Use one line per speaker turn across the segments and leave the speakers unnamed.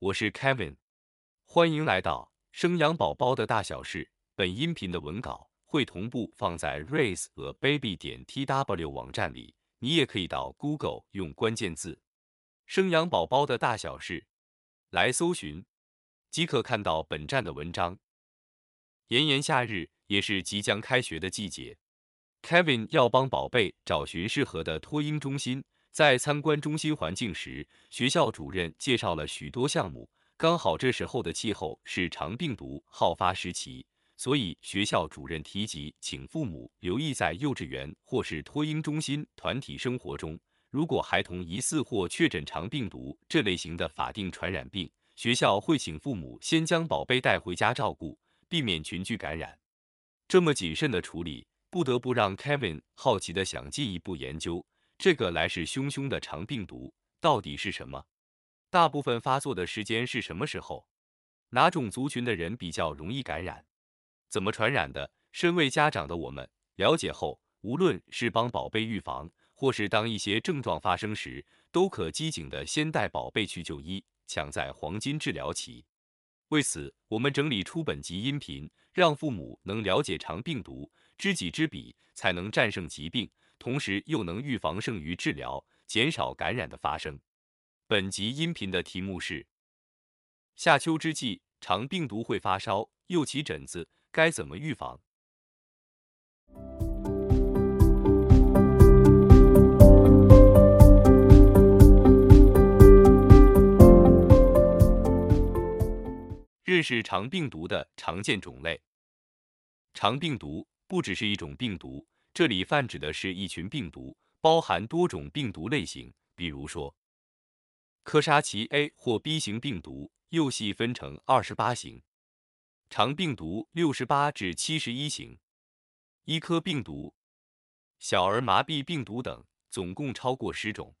我是 Kevin，欢迎来到生养宝宝的大小事。本音频的文稿会同步放在 raiseababy 点 tw 网站里，你也可以到 Google 用关键字“生养宝宝的大小事”来搜寻，即可看到本站的文章。炎炎夏日，也是即将开学的季节，Kevin 要帮宝贝找寻适合的托婴中心。在参观中心环境时，学校主任介绍了许多项目。刚好这时候的气候是肠病毒好发时期，所以学校主任提及，请父母留意在幼稚园或是托婴中心团体生活中，如果孩童疑似或确诊肠病毒这类型的法定传染病，学校会请父母先将宝贝带回家照顾，避免群聚感染。这么谨慎的处理，不得不让 Kevin 好奇的想进一步研究。这个来势汹汹的肠病毒到底是什么？大部分发作的时间是什么时候？哪种族群的人比较容易感染？怎么传染的？身为家长的我们了解后，无论是帮宝贝预防，或是当一些症状发生时，都可机警的先带宝贝去就医，抢在黄金治疗期。为此，我们整理出本集音频，让父母能了解肠病毒，知己知彼，才能战胜疾病。同时又能预防胜于治疗，减少感染的发生。本集音频的题目是：夏秋之际，肠病毒会发烧又起疹子，该怎么预防？认识肠病毒的常见种类。肠病毒不只是一种病毒。这里泛指的是一群病毒，包含多种病毒类型，比如说科沙奇 A 或 B 型病毒，又细分成二十八型；肠病毒六十八至七十一型；伊科病毒、小儿麻痹病毒等，总共超过十种。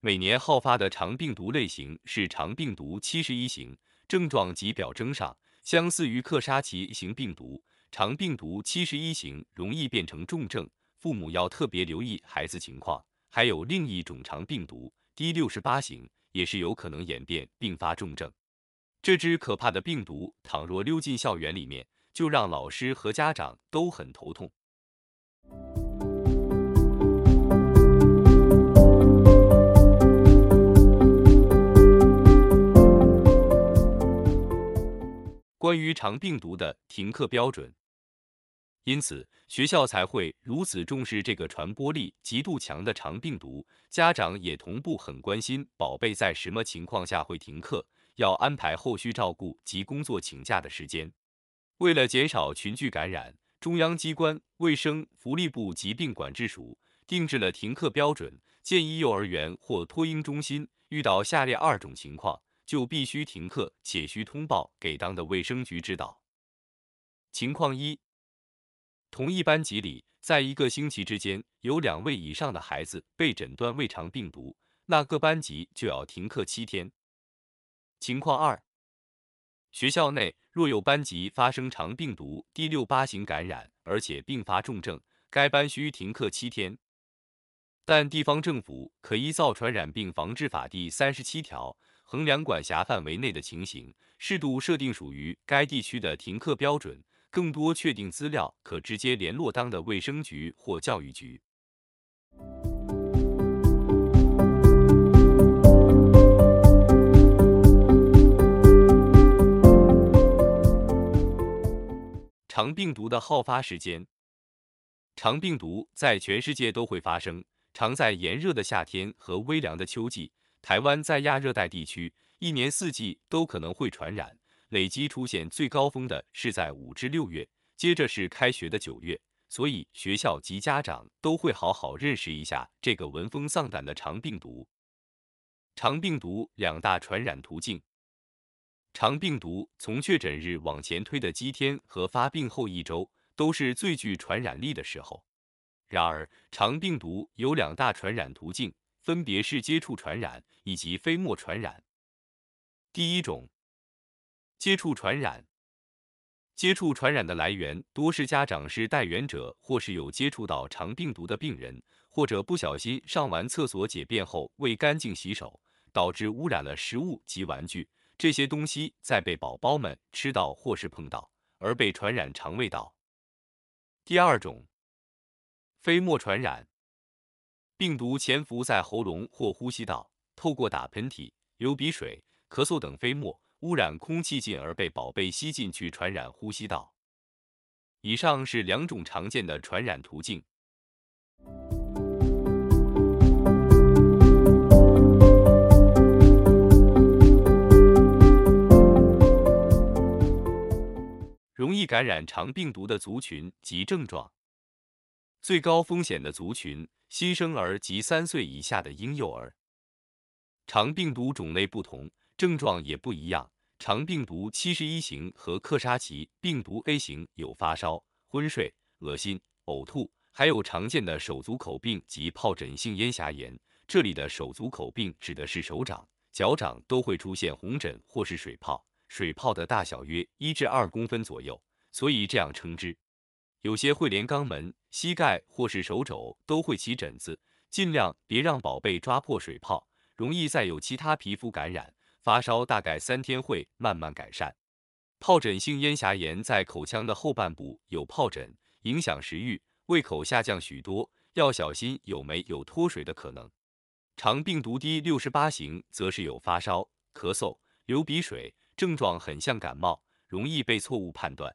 每年好发的肠病毒类型是肠病毒七十一型，症状及表征上相似于克沙奇型病毒。肠病毒七十一型容易变成重症，父母要特别留意孩子情况。还有另一种肠病毒 D 六十八型，也是有可能演变并发重症。这只可怕的病毒，倘若溜进校园里面，就让老师和家长都很头痛。关于肠病毒的停课标准。因此，学校才会如此重视这个传播力极度强的肠病毒。家长也同步很关心宝贝在什么情况下会停课，要安排后续照顾及工作请假的时间。为了减少群聚感染，中央机关卫生福利部疾病管制署定制了停课标准，建议幼儿园或托婴中心遇到下列二种情况，就必须停课，且需通报给当的卫生局指导。情况一。同一班级里，在一个星期之间有两位以上的孩子被诊断胃肠病毒，那个班级就要停课七天。情况二，学校内若有班级发生肠病毒第六八型感染，而且并发重症，该班需停课七天。但地方政府可依照《传染病防治法》第三十七条，衡量管辖范围内的情形，适度设定属于该地区的停课标准。更多确定资料，可直接联络当的卫生局或教育局。肠病毒的好发时间，肠病毒在全世界都会发生，常在炎热的夏天和微凉的秋季。台湾在亚热带地区，一年四季都可能会传染。累积出现最高峰的是在五至六月，接着是开学的九月，所以学校及家长都会好好认识一下这个闻风丧胆的肠病毒。肠病毒两大传染途径，肠病毒从确诊日往前推的七天和发病后一周都是最具传染力的时候。然而，肠病毒有两大传染途径，分别是接触传染以及飞沫传染。第一种。接触传染，接触传染的来源多是家长是带源者，或是有接触到肠病毒的病人，或者不小心上完厕所解便后未干净洗手，导致污染了食物及玩具。这些东西再被宝宝们吃到或是碰到，而被传染肠胃道。第二种，飞沫传染，病毒潜伏在喉咙或呼吸道，透过打喷嚏、流鼻水、咳嗽等飞沫污染空气，进而被宝贝吸进去，传染呼吸道。以上是两种常见的传染途径。容易感染肠病毒的族群及症状。最高风险的族群：新生儿及三岁以下的婴幼儿。肠病毒种类不同，症状也不一样。肠病毒七十一型和克沙奇病毒 A 型有发烧、昏睡、恶心、呕吐，还有常见的手足口病及疱疹性咽峡炎。这里的手足口病指的是手掌、脚掌都会出现红疹或是水泡。水泡的大小约一至二公分左右，所以这样称之。有些会连肛门、膝盖或是手肘都会起疹子，尽量别让宝贝抓破水泡，容易再有其他皮肤感染。发烧大概三天会慢慢改善。疱疹性咽峡炎在口腔的后半部有疱疹，影响食欲，胃口下降许多，要小心有没有脱水的可能。肠病毒 D 六十八型则是有发烧、咳嗽、流鼻水。症状很像感冒，容易被错误判断。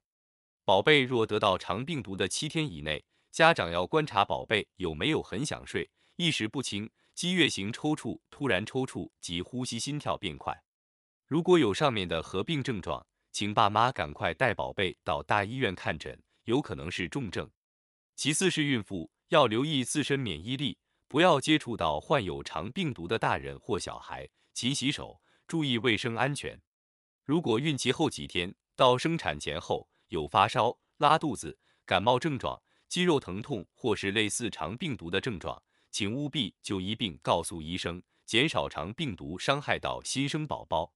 宝贝若得到肠病毒的七天以内，家长要观察宝贝有没有很想睡、意识不清、激越型抽搐、突然抽搐及呼吸心跳变快。如果有上面的合并症状，请爸妈赶快带宝贝到大医院看诊，有可能是重症。其次是孕妇要留意自身免疫力，不要接触到患有肠病毒的大人或小孩，勤洗手，注意卫生安全。如果孕期后几天到生产前后有发烧、拉肚子、感冒症状、肌肉疼痛或是类似肠病毒的症状，请务必就医并告诉医生，减少肠病毒伤害到新生宝宝。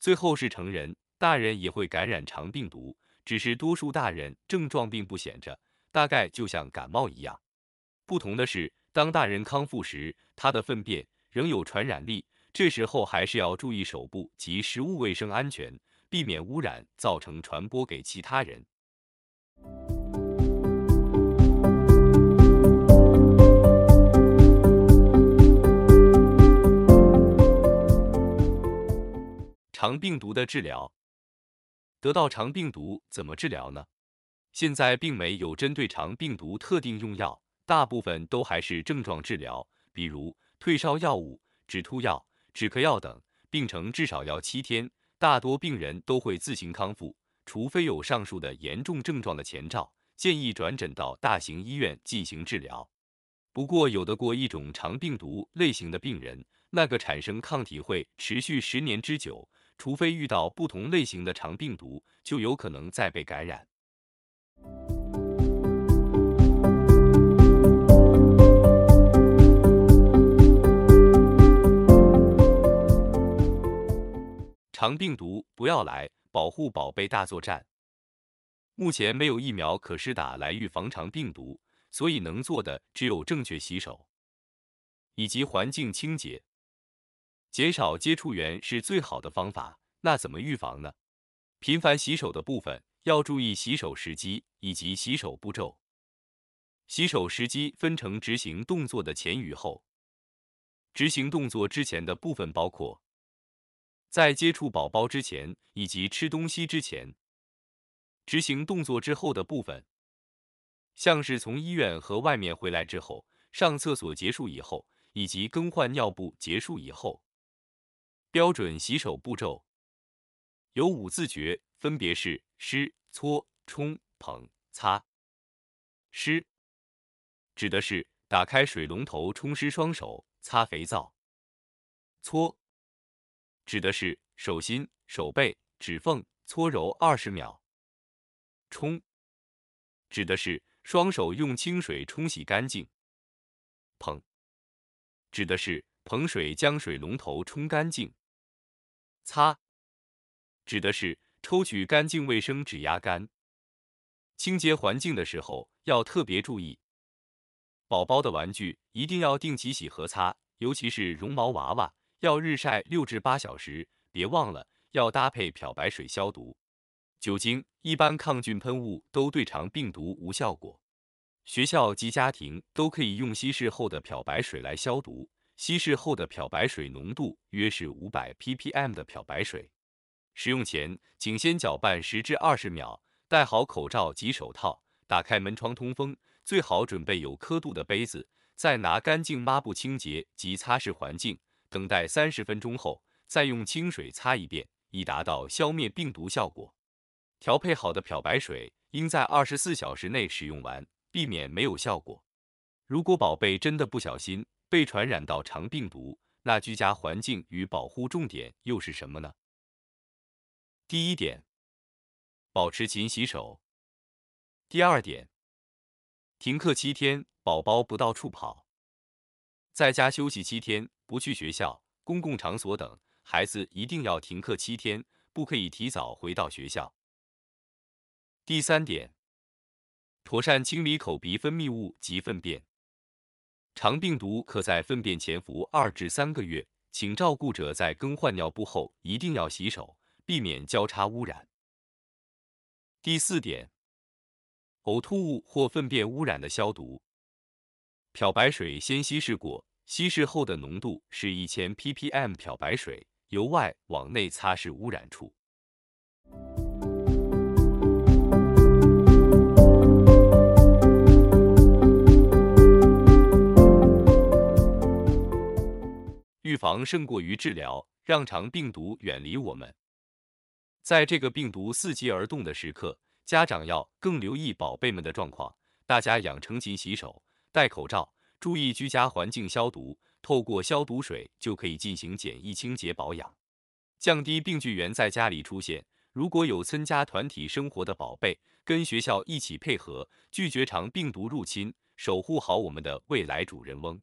最后是成人，大人也会感染肠病毒，只是多数大人症状并不显着，大概就像感冒一样。不同的是，当大人康复时，他的粪便仍有传染力。这时候还是要注意手部及食物卫生安全，避免污染造成传播给其他人。肠病毒的治疗，得到肠病毒怎么治疗呢？现在并没有针对肠病毒特定用药，大部分都还是症状治疗，比如退烧药物、止吐药。止咳药等，病程至少要七天，大多病人都会自行康复，除非有上述的严重症状的前兆，建议转诊到大型医院进行治疗。不过，有的过一种肠病毒类型的病人，那个产生抗体会持续十年之久，除非遇到不同类型的肠病毒，就有可能再被感染。肠病毒不要来，保护宝贝大作战。目前没有疫苗可施打来预防肠病毒，所以能做的只有正确洗手，以及环境清洁，减少接触源是最好的方法。那怎么预防呢？频繁洗手的部分要注意洗手时机以及洗手步骤。洗手时机分成执行动作的前与后。执行动作之前的部分包括。在接触宝宝之前以及吃东西之前，执行动作之后的部分，像是从医院和外面回来之后，上厕所结束以后，以及更换尿布结束以后，标准洗手步骤有五字诀，分别是湿、搓、冲、捧、擦。湿指的是打开水龙头冲湿双手，擦肥皂。搓。指的是手心、手背、指缝搓揉二十秒。冲，指的是双手用清水冲洗干净。捧，指的是捧水将水龙头冲干净。擦，指的是抽取干净卫生纸压干。清洁环境的时候要特别注意，宝宝的玩具一定要定期洗和擦，尤其是绒毛娃娃。要日晒六至八小时，别忘了要搭配漂白水消毒。酒精、一般抗菌喷雾都对肠病毒无效果。学校及家庭都可以用稀释后的漂白水来消毒。稀释后的漂白水浓度约是五百 ppm 的漂白水。使用前，请先搅拌十至二十秒，戴好口罩及手套，打开门窗通风。最好准备有刻度的杯子，再拿干净抹布清洁及擦拭环境。等待三十分钟后，再用清水擦一遍，以达到消灭病毒效果。调配好的漂白水应在二十四小时内使用完，避免没有效果。如果宝贝真的不小心被传染到肠病毒，那居家环境与保护重点又是什么呢？第一点，保持勤洗手。第二点，停课七天，宝宝不到处跑，在家休息七天，不去学校、公共场所等，孩子一定要停课七天，不可以提早回到学校。第三点，妥善清理口鼻分泌物及粪便。肠病毒可在粪便潜伏二至三个月，请照顾者在更换尿布后一定要洗手，避免交叉污染。第四点，呕吐物或粪便污染的消毒。漂白水先稀释过，稀释后的浓度是一千 ppm 漂白水，由外往内擦拭污染处。防胜过于治疗，让肠病毒远离我们。在这个病毒伺机而动的时刻，家长要更留意宝贝们的状况。大家养成勤洗手、戴口罩，注意居家环境消毒，透过消毒水就可以进行简易清洁保养，降低病菌源在家里出现。如果有参加团体生活的宝贝，跟学校一起配合，拒绝肠病毒入侵，守护好我们的未来主人翁。